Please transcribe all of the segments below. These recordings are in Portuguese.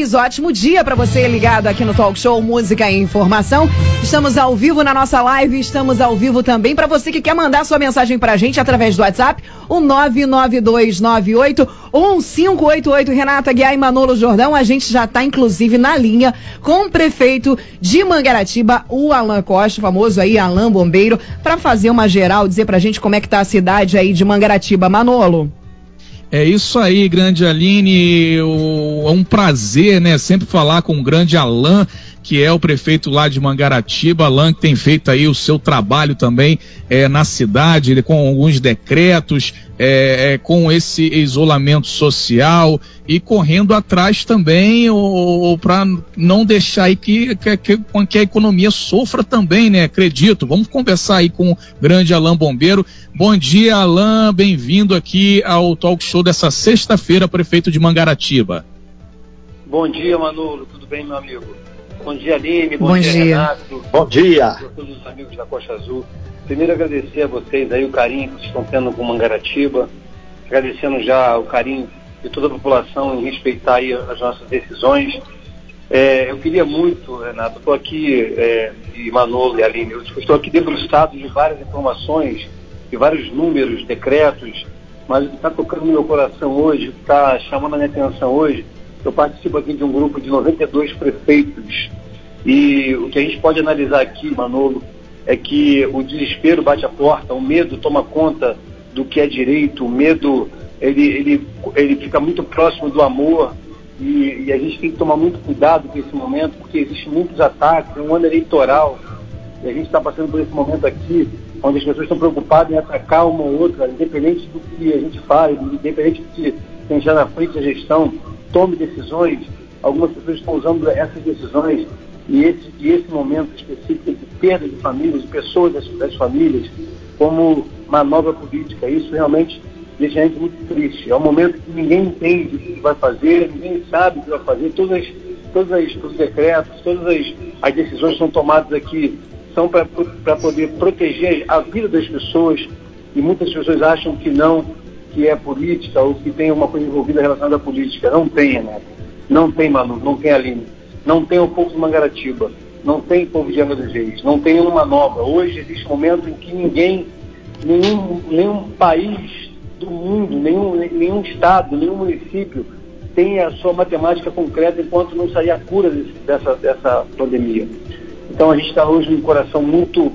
Ótimo dia para você ligado aqui no Talk Show Música e Informação. Estamos ao vivo na nossa live, estamos ao vivo também para você que quer mandar sua mensagem pra gente através do WhatsApp, o 99298 1588 Renata Guiar e Manolo Jordão. A gente já está inclusive na linha com o prefeito de Mangaratiba, o Alan Costa, famoso aí Alan Bombeiro, para fazer uma geral, dizer pra gente como é que tá a cidade aí de Mangaratiba, Manolo. É isso aí, grande Aline. É um prazer, né? Sempre falar com o grande Alain, que é o prefeito lá de Mangaratiba. Alain que tem feito aí o seu trabalho também é, na cidade, com alguns decretos, é, é, com esse isolamento social e correndo atrás também para não deixar aí que, que, que, que, a economia sofra também, né? Acredito. Vamos conversar aí com o grande Alain Bombeiro. Bom dia, Alain. Bem-vindo aqui ao talk show dessa sexta-feira, prefeito de Mangaratiba. Bom dia, Manolo. Tudo bem, meu amigo? Bom dia, Aline. Bom, Bom dia, dia, Renato. Bom dia. A todos os amigos da Costa Azul. Primeiro agradecer a vocês aí o carinho que vocês estão tendo com Mangaratiba, agradecendo já o carinho de toda a população em respeitar aí as nossas decisões. É, eu queria muito, Renato, estou aqui, é, e Manolo e Aline, eu estou aqui debruçado de várias informações, de vários números, decretos, mas o que está tocando no meu coração hoje, o que está chamando a minha atenção hoje, eu participo aqui de um grupo de 92 prefeitos e o que a gente pode analisar aqui, Manolo, é que o desespero bate a porta, o medo toma conta do que é direito, o medo ele, ele, ele fica muito próximo do amor e, e a gente tem que tomar muito cuidado com esse momento, porque existem muitos ataques, é um ano eleitoral, e a gente está passando por esse momento aqui, onde as pessoas estão preocupadas em atacar uma ou outra, independente do que a gente fale, independente de quem já na frente da gestão tome decisões, algumas pessoas estão usando essas decisões e esse, e esse momento específico de perda de famílias, de pessoas das, das famílias, como manobra política. Isso realmente deixa a gente muito triste. É um momento que ninguém entende o que vai fazer, ninguém sabe o que vai fazer. Todas, todos os decretos, todas as, as decisões são tomadas aqui são para poder proteger a vida das pessoas e muitas pessoas acham que não, que é política ou que tem uma coisa envolvida relacionada à política. Não tem, Renato. Não tem, Manu, não tem Aline não tem o povo de Mangaratiba, não tem povo de Angra dos Reis, não tem uma nova. Hoje existe um momento em que ninguém, nenhum, nenhum país do mundo, nenhum, nenhum estado, nenhum município tem a sua matemática concreta enquanto não sair a cura desse, dessa, dessa pandemia. Então a gente está hoje um coração muito,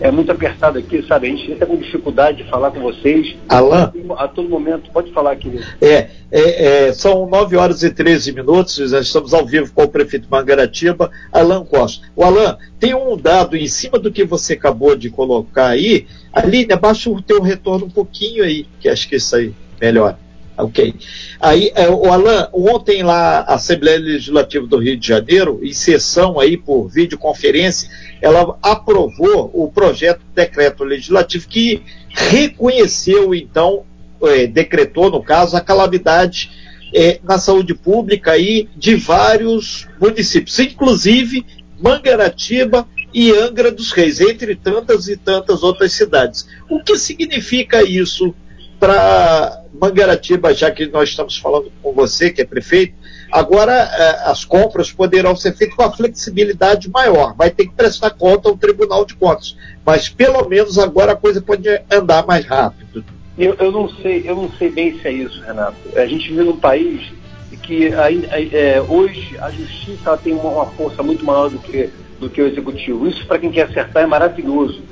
é, muito apertado aqui, sabe? A gente está com dificuldade de falar com vocês. Alain? A todo momento, pode falar, querido. É, é, é, são 9 horas e 13 minutos, já estamos ao vivo com o prefeito Mangaratiba, Alain Costa. O Alain, tem um dado em cima do que você acabou de colocar aí. Aline, abaixa o teu retorno um pouquinho aí, que acho que isso aí melhora. Ok. Aí, é, o Alan, ontem lá a Assembleia Legislativa do Rio de Janeiro, em sessão aí por videoconferência, ela aprovou o projeto de decreto legislativo que reconheceu, então, é, decretou, no caso, a calamidade é, na saúde pública aí de vários municípios, inclusive Mangaratiba e Angra dos Reis, entre tantas e tantas outras cidades. O que significa isso para Mangaratiba, já que nós estamos falando com você, que é prefeito, agora é, as compras poderão ser feitas com a flexibilidade maior. Vai ter que prestar conta ao Tribunal de Contas. Mas pelo menos agora a coisa pode andar mais rápido. Eu, eu não sei, eu não sei bem se é isso, Renato. A gente vive num país que é, hoje a justiça tem uma, uma força muito maior do que, do que o executivo. Isso, para quem quer acertar, é maravilhoso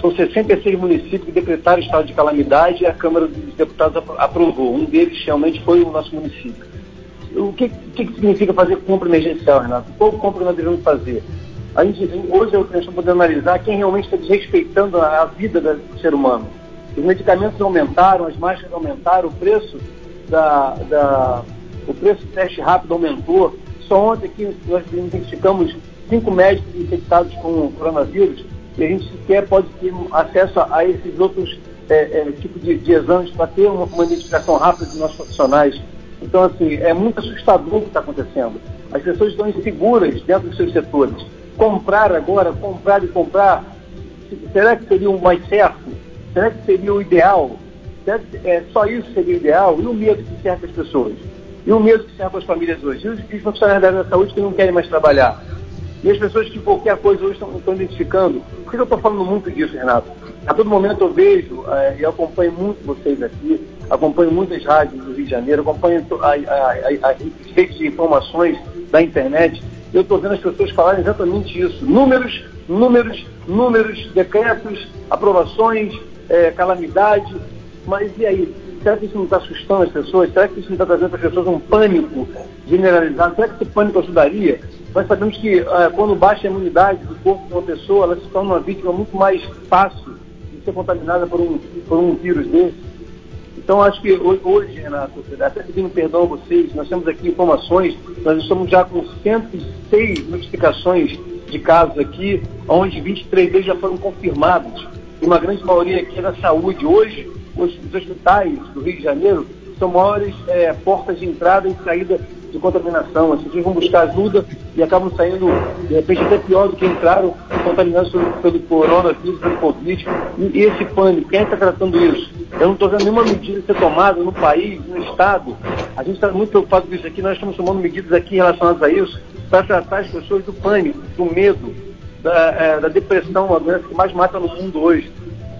são 66 municípios que decretaram estado de calamidade e a Câmara dos Deputados aprovou. Um deles realmente foi o nosso município. O que, que, significa fazer compra emergencial, Renato? Qual compra nós devemos fazer? A gente, hoje eu estou podendo analisar quem realmente está desrespeitando a, a vida do ser humano. Os medicamentos aumentaram, as máscaras aumentaram, o preço da, da o preço do teste rápido aumentou. Só ontem aqui nós identificamos cinco médicos infectados com coronavírus e a gente sequer pode ter acesso a, esses outros é, é, tipos de, de, exames para ter uma, uma, identificação rápida dos nossos profissionais. Então, assim, é muito assustador o que está acontecendo. As pessoas estão inseguras dentro dos seus setores. Comprar agora, comprar e comprar, será que seria o mais certo? Será que seria o ideal? Será que é, só isso seria o ideal? E o medo que cerca as pessoas? E o medo que serve as famílias hoje. E os, os funcionários da área da saúde que não querem mais trabalhar. E as pessoas que qualquer coisa hoje estão, estão identificando. Por que eu estou falando muito disso, Renato? A todo momento eu vejo é, e acompanho muito vocês aqui, acompanho muitas rádios do Rio de Janeiro, acompanho as redes de informações da internet. Eu estou vendo as pessoas falarem exatamente isso. Números, números, números, decretos, aprovações, é, calamidade. Mas e aí? Será que isso não está assustando as pessoas? Será que isso não está trazendo para as pessoas um pânico generalizado? Será que esse pânico ajudaria? Nós sabemos que uh, quando baixa a imunidade do corpo de uma pessoa, ela se torna uma vítima muito mais fácil de ser contaminada por um, por um vírus desse. Então, acho que hoje, Renato, até pedindo perdão a vocês, nós temos aqui informações, nós estamos já com 106 notificações de casos aqui, onde 23 deles já foram confirmados. E uma grande maioria aqui é da saúde. Hoje, os, os hospitais do Rio de Janeiro são maiores é, portas de entrada e saída de contaminação. As pessoas vão buscar ajuda e acabam saindo, de repente, até pior do que entraram, contaminados pelo, coronavírus, pelo Covid. E, e esse pânico, quem está tratando isso? Eu não estou vendo nenhuma medida ser tomada no país, no Estado. A gente está muito preocupado com isso aqui, nós estamos tomando medidas aqui relacionadas a isso para tratar as pessoas do pânico, do medo, da, é, da depressão, a doença que mais mata no mundo hoje.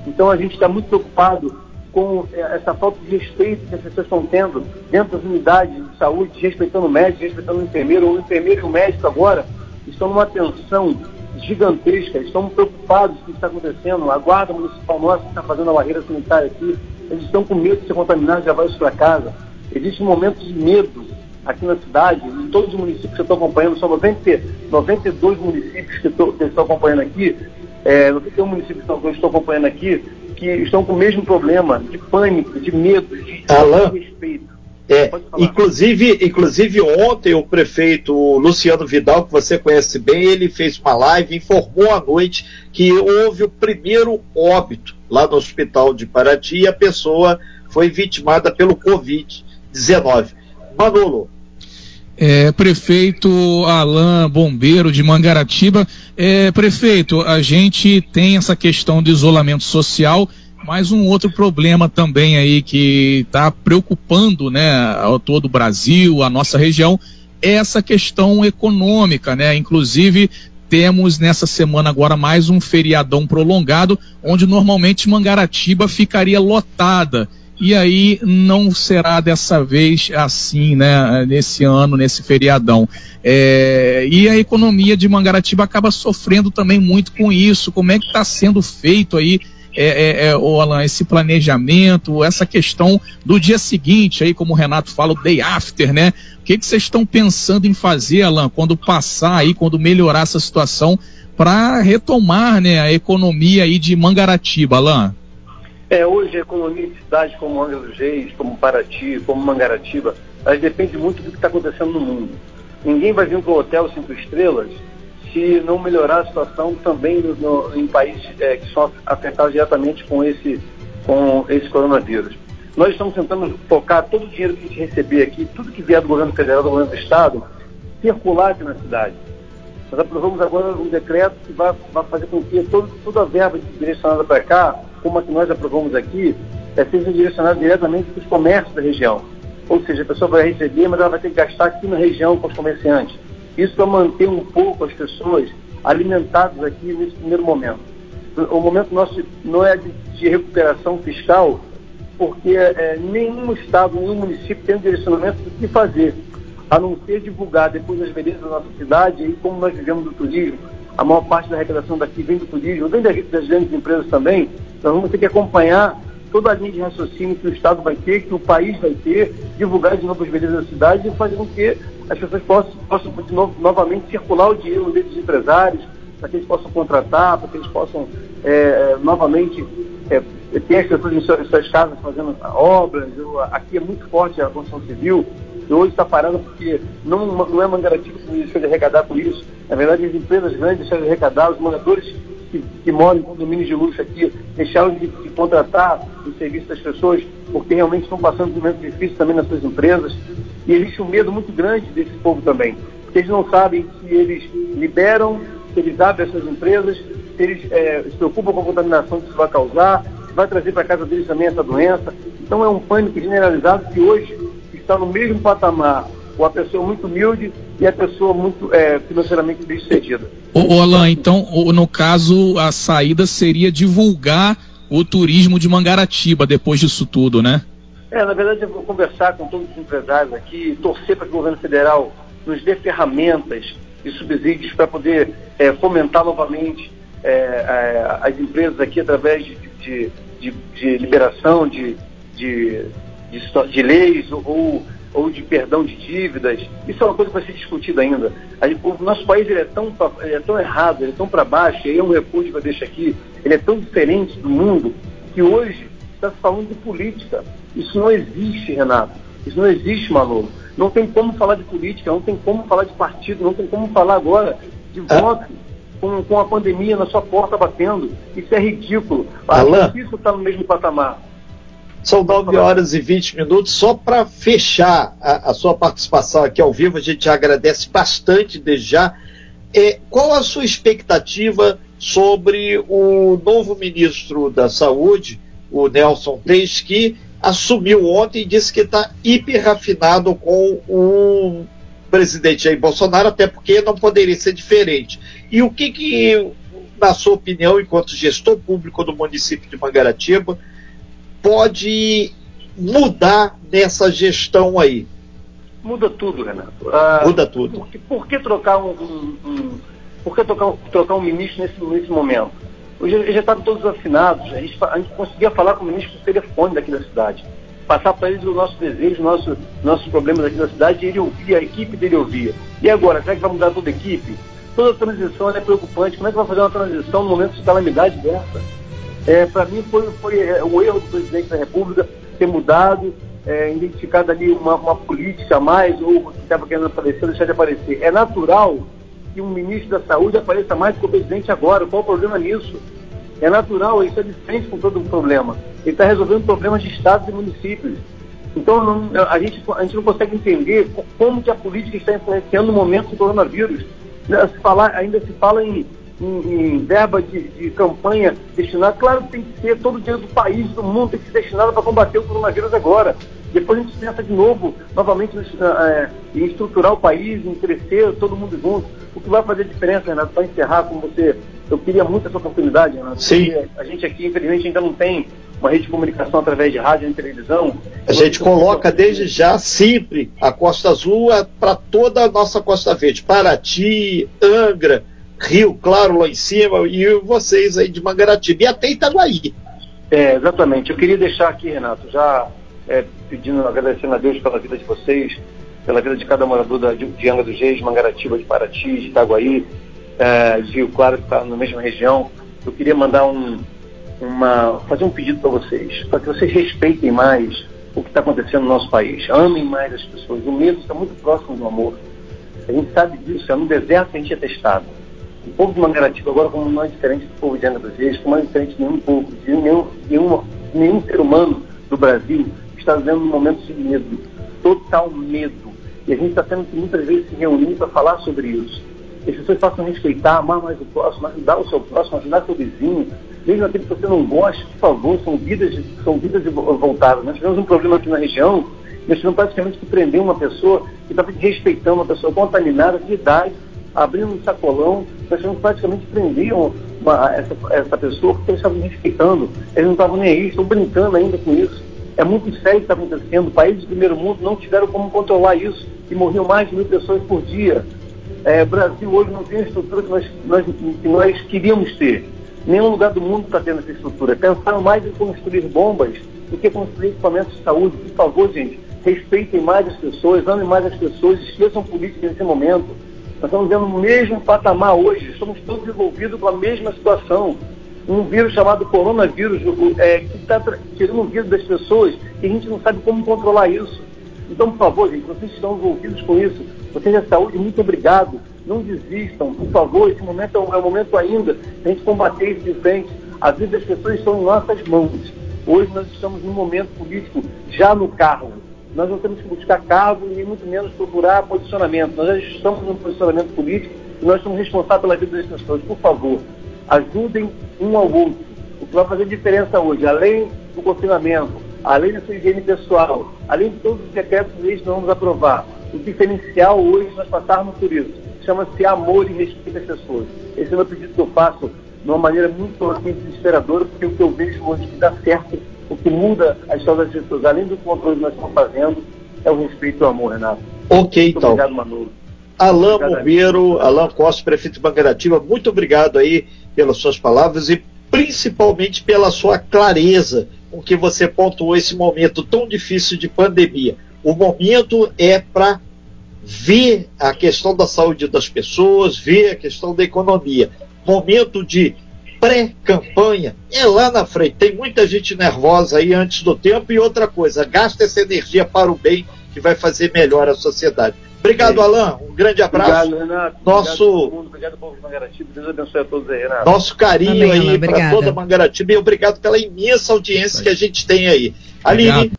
Então a gente está muito preocupado com é, essa falta de respeito que as pessoas estão tendo dentro das unidades de saúde, respeitando o médico, respeitando o enfermeiro. O enfermeiro e o médico agora estão numa tensão gigantesca, estão preocupados com o que está acontecendo. A guarda municipal nossa está fazendo a barreira sanitária aqui, eles estão com medo de ser contaminados e levar isso para casa. Existe um momento de medo aqui na cidade, em todos os municípios que eu estou acompanhando, são 90, 92 municípios que eu estou acompanhando aqui, é, 91 municípios que eu estou acompanhando aqui, que estão com o mesmo problema de pânico, de medo, de Alan, respeito. É, inclusive, inclusive ontem o prefeito Luciano Vidal, que você conhece bem, ele fez uma live, informou à noite que houve o primeiro óbito lá no hospital de Paraty e a pessoa foi vitimada pelo Covid-19. Manolo, é, prefeito Alain Bombeiro de Mangaratiba. É, prefeito, a gente tem essa questão de isolamento social, mas um outro problema também aí que está preocupando né, todo o Brasil, a nossa região, é essa questão econômica, né? Inclusive, temos nessa semana agora mais um feriadão prolongado, onde normalmente Mangaratiba ficaria lotada e aí não será dessa vez assim, né? Nesse ano, nesse feriadão. É, e a economia de Mangaratiba acaba sofrendo também muito com isso. Como é que está sendo feito aí, é, é, é, Alan, esse planejamento, essa questão do dia seguinte, aí, como o Renato fala, o day after, né? O que, que vocês estão pensando em fazer, Alan, quando passar aí, quando melhorar essa situação, para retomar né, a economia aí de Mangaratiba, Alan? É, hoje a economia de cidades como Angra dos Reis, como Paraty, como Mangaratiba, elas muito do que está acontecendo no mundo. Ninguém vai vir para o hotel cinco estrelas se não melhorar a situação também no, no, em países é, que são afetados diretamente com esse, com esse coronavírus. Nós estamos tentando focar todo o dinheiro que a gente receber aqui, tudo que vier do governo federal, do governo do estado, circular aqui na cidade. Nós aprovamos agora um decreto que vai, vai fazer com que todo, toda a verba direcionada para cá como a que nós aprovamos aqui, é, seja direcionada diretamente para os comércios da região. Ou seja, a pessoa vai receber, mas ela vai ter que gastar aqui na região com os comerciantes. Isso para manter um pouco as pessoas alimentadas aqui nesse primeiro momento. O momento nosso não é de, recuperação fiscal, porque é, nenhum estado, nenhum município tem um direcionamento do que fazer, a não ser divulgar depois as belezas da nossa cidade e como nós vivemos do turismo. A maior parte da arrecadação daqui vem do turismo, vem das grandes empresas também, nós vamos ter que acompanhar toda a linha de raciocínio que o Estado vai ter, que o país vai ter, divulgar de novo as belezas da cidade e fazer com que as pessoas possam, possam novo, novamente circular o dinheiro desses empresários, para que eles possam contratar, para que eles possam é, novamente é, ter as pessoas em suas, em suas casas fazendo obras. Eu, aqui é muito forte a construção civil, e hoje está parando porque não, não é Mangaratiba que deixou de arrecadar por isso. Na verdade, as empresas grandes deixaram de arrecadar, os moradores que, que moram em condomínios de luxo aqui deixaram de, de contratar o serviço das pessoas porque realmente estão passando um momento difícil também nas suas empresas. E existe um medo muito grande desse povo também, porque eles não sabem se eles liberam, se eles abrem essas empresas, se eles é, se preocupam com a contaminação que isso vai causar, se vai trazer para casa deles também essa doença. Então é um pânico generalizado que hoje está no mesmo patamar com a pessoa muito humilde e a pessoa muito é, financeiramente bem sucedida. Ô, Alain, então, no caso, a saída seria divulgar o turismo de Mangaratiba depois disso tudo, né? É, na verdade eu vou conversar com todos os empresários aqui, torcer para que o governo federal nos dê ferramentas e subsídios para poder é, fomentar novamente é, é, as empresas aqui através de, de, de, de liberação de, de, de, leis ou, ou de perdão de dívidas. Isso é uma coisa para ser discutida ainda. O nosso país ele é, tão, ele é tão errado, ele é tão para baixo, e aí é um repúdio que eu deixo aqui, ele é tão diferente do mundo que hoje está se falando de política. Isso não existe, Renato. Isso não existe, Manolo. Não tem como falar de política, não tem como falar de partido, não tem como falar agora de ah. voto com, com a pandemia na sua porta batendo. Isso é ridículo. Alain, isso está no mesmo patamar. São 9 horas e 20 minutos. Só para fechar a, a, sua participação aqui ao vivo, a gente agradece bastante desde já. É, qual a sua expectativa sobre o novo ministro da Saúde, o Nelson Teis, que assumiu ontem e disse que está hiper rafinado com o presidente Jair Bolsonaro, até porque não poderia ser diferente. E o que, que na sua opinião, enquanto gestor público do município de Mangaratiba, pode mudar nessa gestão aí? Muda tudo, Renato. Ah, Muda tudo. Por que, por que trocar um, um, um, por que trocar, trocar um ministro nesse, nesse momento? Hoje eles já estavam todos assinados, a gente, a gente conseguia falar com o ministro por telefone daqui da cidade, passar para eles o nosso desejo, nosso, nossos problemas aqui da cidade, e ele ouvia, a equipe dele ouvia. E agora, será que vai mudar toda a equipe? Toda a transição é preocupante. Como é que vai fazer uma transição no momento de calamidade dessa? É, para mim foi, foi é, o erro do presidente da República ter mudado, é, identificado ali uma, uma, política a mais, ou que estava querendo aparecer, deixar de aparecer. É natural que um ministro da Saúde apareça mais que o presidente agora. Qual o problema nisso? É natural, isso é diferente com todo o problema. Ele está resolvendo problemas de estados e municípios. Então não, a, gente, a gente não consegue entender como que a política está influenciando o momento do coronavírus. Se falar, ainda se fala em, em, em verba de, de, campanha destinada, claro que tem que ser todo o dinheiro do país, do mundo, tem que ser destinado para combater o coronavírus agora. Depois a gente pensa de novo, novamente, é, em estruturar o país, em crescer, todo mundo junto. O que vai fazer diferença, Renato, para encerrar, como você. Eu queria muito essa oportunidade, Renato. Sim. A gente aqui, infelizmente, ainda não tem uma rede de comunicação através de rádio e televisão. A gente coloca desde já sempre a Costa Azul é para toda a nossa Costa Verde. Paraty, Angra, Rio Claro lá em cima e vocês aí de Mangaratiba e até Itaguaí. É, exatamente. Eu queria deixar aqui, Renato, já é, pedindo, agradecendo a Deus pela vida de vocês, pela vida de cada morador da, de, de Angra dos Reis, Mangaratiba, de Paraty, de Itaguaí, é, de Rio Claro, que está na mesma região. Eu queria mandar um, uma, fazer um pedido para vocês, para que vocês respeitem mais o que está acontecendo no nosso país. Amem mais as pessoas. O medo está muito próximo do amor. A gente sabe disso, é no deserto a gente é testado. O povo de Mangaratiba, agora, como não é diferente do povo de Angra dos Reis, como não é diferente de nenhum povo, de nenhum, nenhum, nenhum ser humano do Brasil, está vivendo um momento de medo, total medo. E a gente está tendo que muitas vezes se reunir para falar sobre isso. Que as pessoas possam respeitar, amar mais o próximo, ajudar o seu próximo, ajudar seu vizinho, mesmo aquele que você não gosta, por favor, são vidas, são vidas voltadas. Nós tivemos um problema aqui na região, nós tivemos praticamente que prender uma pessoa que estava respeitando uma pessoa contaminada de idade, abrindo um sacolão, nós tivemos praticamente prender uma, essa, essa pessoa porque eles estavam respeitando, eles não estavam nem aí, estão brincando ainda com isso. É muito sério o que está acontecendo. Países do primeiro mundo não tiveram como controlar isso e morriam mais de mil pessoas por dia. É, Brasil hoje não tem a estrutura que nós, nós, que nós queríamos ter. Nenhum lugar do mundo está tendo essa estrutura. Pensaram mais em construir bombas do que construir equipamentos de saúde. Por favor, gente, respeitem mais as pessoas, amem mais as pessoas, esqueçam política nesse momento. Nós estamos vendo o mesmo patamar hoje, estamos todos envolvidos com a mesma situação um vírus chamado coronavírus, é, que está tirando o das pessoas e a gente não sabe como controlar isso. Então, por favor, gente, vocês estão envolvidos com isso, vocês da saúde, muito obrigado. Não desistam, por favor, esse momento é o, é o momento ainda de a gente combater isso de frente. A vida das pessoas estão em nossas mãos. Hoje nós estamos num momento político já no carro. Nós não temos que buscar cargo e muito menos procurar posicionamento. Nós já estamos num posicionamento político e nós somos responsáveis pela vida das pessoas. Por favor, ajudem um ao outro. O que vai fazer diferença hoje, além do confinamento, além da sua higiene pessoal, além de todos os decretos que vamos aprovar, o diferencial hoje nós passarmos por isso. Chama-se amor e respeito às pessoas. Esse é o meu pedido que eu faço de uma maneira muito desesperadora, porque o que eu vejo hoje que dá certo, o que muda a história das pessoas, além do controle que nós estamos fazendo, é o respeito e o amor, Renato. Ok, muito então. Obrigado, Manolo. Alain Bombeiro, Alain Costa, prefeito de Mangarativa, muito obrigado aí pelas suas palavras e principalmente pela sua clareza com que você pontuou esse momento tão difícil de pandemia. O momento é para ver a questão da saúde das pessoas, ver a questão da economia. Momento de pré-campanha é lá na frente. Tem muita gente nervosa aí antes do tempo e outra coisa, gasta essa energia para o bem que vai fazer melhor a sociedade. Obrigado, Alain. Um grande abraço. Obrigado, Renato. Nosso... Obrigado, obrigado povo de Mangaratiba. Deus abençoe a todos aí, Renato. Nosso carinho Também, aí para toda Mangaratiba e obrigado pela imensa audiência que a gente tem aí. Obrigado. Aline,